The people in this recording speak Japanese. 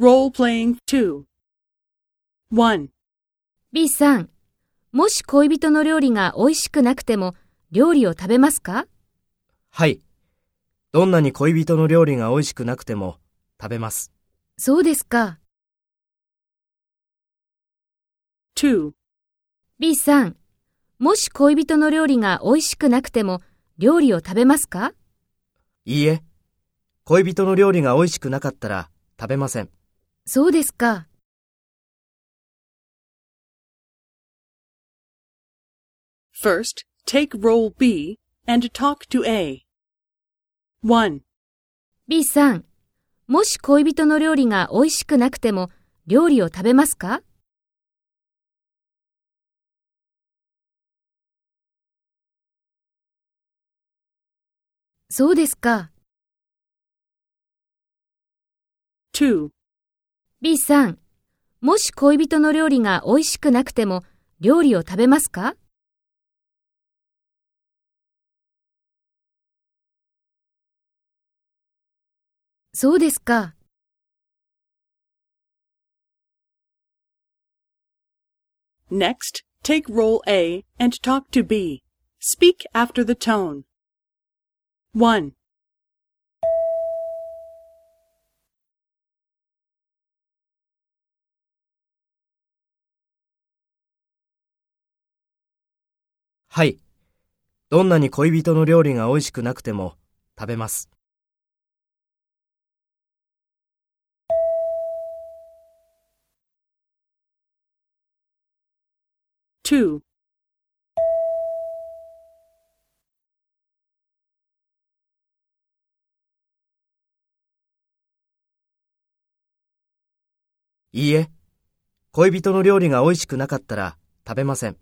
Role-playing 2. 1. B さん、もし恋人の料理が美味しくなくても料理を食べますか？はい。どんなに恋人の料理が美味しくなくても食べます。そうですか。2. B さん、もし恋人の料理が美味しくなくても料理を食べますか？いいえ。恋人の料理が美味しくなかったら食べません。そうですか。First, take role B and talk to A. 1. B さん、もし恋人の料理が美味しくなくても料理を食べますか？そうですか。2. B さん、もし恋人の料理が美味しくなくても料理を食べますかそうですか。Next, take role A and talk to B. Speak after the tone. 1. はい。どんなに恋人の料理が美味しくなくても食べます。2. いいえ。恋人の料理が美味しくなかったら食べません。